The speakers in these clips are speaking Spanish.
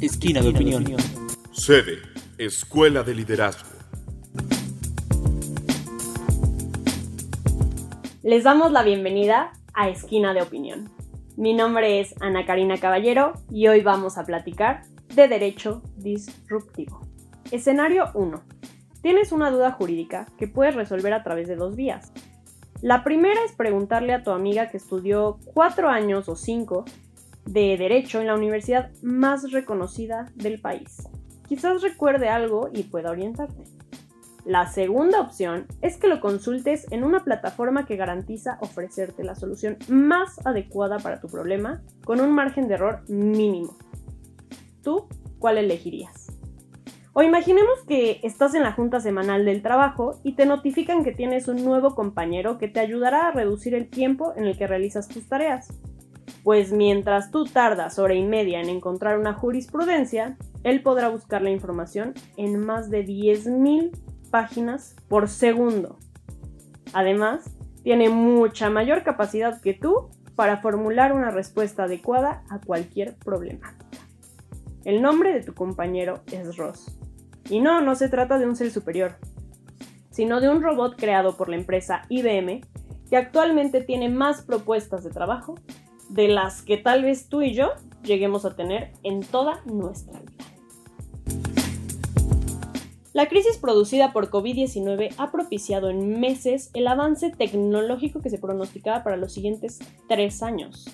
Esquina de opinión. Sede, Escuela de Liderazgo. Les damos la bienvenida a Esquina de Opinión. Mi nombre es Ana Karina Caballero y hoy vamos a platicar de Derecho Disruptivo. Escenario 1. Tienes una duda jurídica que puedes resolver a través de dos vías. La primera es preguntarle a tu amiga que estudió cuatro años o cinco de Derecho en la universidad más reconocida del país. Quizás recuerde algo y pueda orientarte. La segunda opción es que lo consultes en una plataforma que garantiza ofrecerte la solución más adecuada para tu problema con un margen de error mínimo. ¿Tú cuál elegirías? O imaginemos que estás en la junta semanal del trabajo y te notifican que tienes un nuevo compañero que te ayudará a reducir el tiempo en el que realizas tus tareas pues mientras tú tardas hora y media en encontrar una jurisprudencia, él podrá buscar la información en más de 10.000 páginas por segundo. Además, tiene mucha mayor capacidad que tú para formular una respuesta adecuada a cualquier problemática. El nombre de tu compañero es Ross. Y no, no se trata de un ser superior, sino de un robot creado por la empresa IBM que actualmente tiene más propuestas de trabajo de las que tal vez tú y yo lleguemos a tener en toda nuestra vida. La crisis producida por COVID-19 ha propiciado en meses el avance tecnológico que se pronosticaba para los siguientes tres años.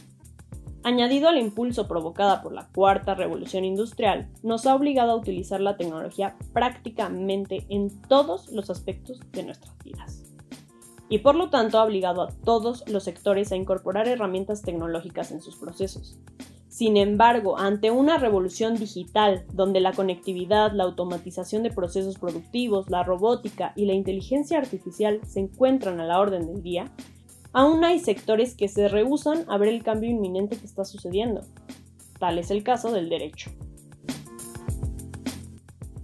Añadido al impulso provocada por la cuarta revolución industrial, nos ha obligado a utilizar la tecnología prácticamente en todos los aspectos de nuestras vidas y por lo tanto ha obligado a todos los sectores a incorporar herramientas tecnológicas en sus procesos. Sin embargo, ante una revolución digital donde la conectividad, la automatización de procesos productivos, la robótica y la inteligencia artificial se encuentran a la orden del día, aún hay sectores que se rehúsan a ver el cambio inminente que está sucediendo. Tal es el caso del derecho.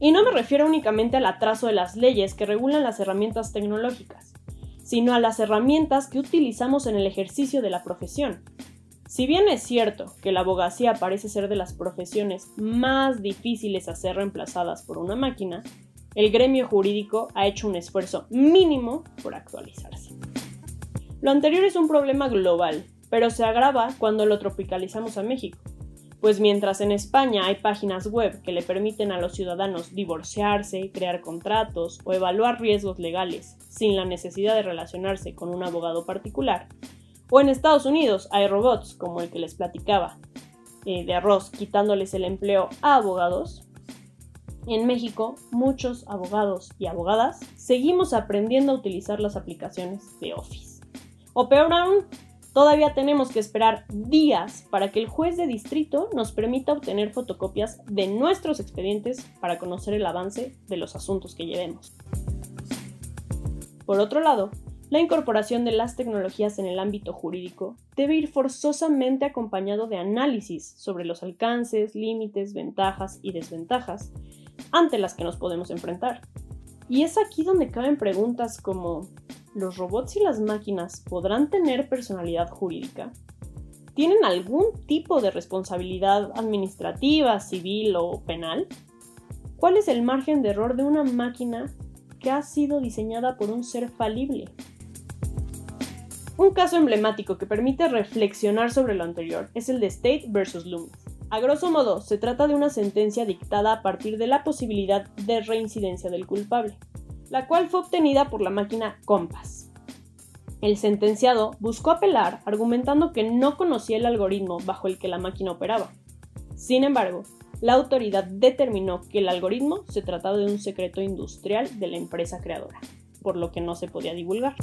Y no me refiero únicamente al atraso de las leyes que regulan las herramientas tecnológicas sino a las herramientas que utilizamos en el ejercicio de la profesión. Si bien es cierto que la abogacía parece ser de las profesiones más difíciles a ser reemplazadas por una máquina, el gremio jurídico ha hecho un esfuerzo mínimo por actualizarse. Lo anterior es un problema global, pero se agrava cuando lo tropicalizamos a México pues mientras en España hay páginas web que le permiten a los ciudadanos divorciarse, crear contratos o evaluar riesgos legales sin la necesidad de relacionarse con un abogado particular, o en Estados Unidos hay robots como el que les platicaba eh, de arroz quitándoles el empleo a abogados, en México muchos abogados y abogadas seguimos aprendiendo a utilizar las aplicaciones de Office. O peor aún, Todavía tenemos que esperar días para que el juez de distrito nos permita obtener fotocopias de nuestros expedientes para conocer el avance de los asuntos que llevemos. Por otro lado, la incorporación de las tecnologías en el ámbito jurídico debe ir forzosamente acompañado de análisis sobre los alcances, límites, ventajas y desventajas ante las que nos podemos enfrentar. Y es aquí donde caben preguntas como ¿los robots y las máquinas podrán tener personalidad jurídica? ¿Tienen algún tipo de responsabilidad administrativa, civil o penal? ¿Cuál es el margen de error de una máquina que ha sido diseñada por un ser falible? Un caso emblemático que permite reflexionar sobre lo anterior es el de State vs. Loomis. A grosso modo, se trata de una sentencia dictada a partir de la posibilidad de reincidencia del culpable la cual fue obtenida por la máquina Compass. El sentenciado buscó apelar argumentando que no conocía el algoritmo bajo el que la máquina operaba. Sin embargo, la autoridad determinó que el algoritmo se trataba de un secreto industrial de la empresa creadora, por lo que no se podía divulgar.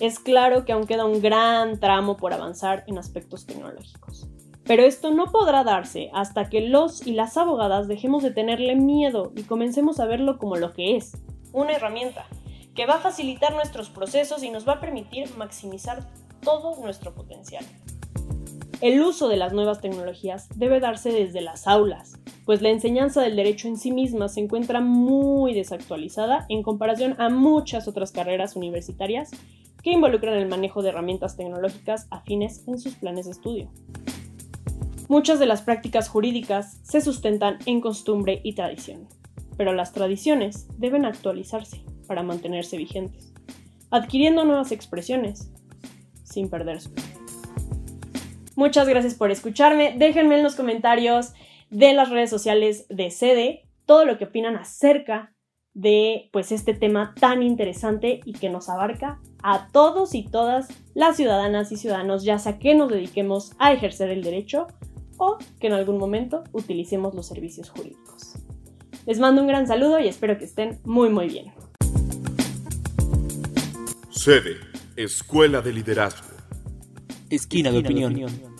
Es claro que aún queda un gran tramo por avanzar en aspectos tecnológicos. Pero esto no podrá darse hasta que los y las abogadas dejemos de tenerle miedo y comencemos a verlo como lo que es, una herramienta que va a facilitar nuestros procesos y nos va a permitir maximizar todo nuestro potencial. El uso de las nuevas tecnologías debe darse desde las aulas, pues la enseñanza del derecho en sí misma se encuentra muy desactualizada en comparación a muchas otras carreras universitarias que involucran el manejo de herramientas tecnológicas afines en sus planes de estudio. Muchas de las prácticas jurídicas se sustentan en costumbre y tradición, pero las tradiciones deben actualizarse para mantenerse vigentes, adquiriendo nuevas expresiones sin perder su. Muchas gracias por escucharme. Déjenme en los comentarios de las redes sociales de Sede todo lo que opinan acerca de pues este tema tan interesante y que nos abarca a todos y todas las ciudadanas y ciudadanos, ya sea que nos dediquemos a ejercer el derecho o que en algún momento utilicemos los servicios jurídicos. Les mando un gran saludo y espero que estén muy muy bien. Sede, Escuela de Liderazgo. Esquina de opinión.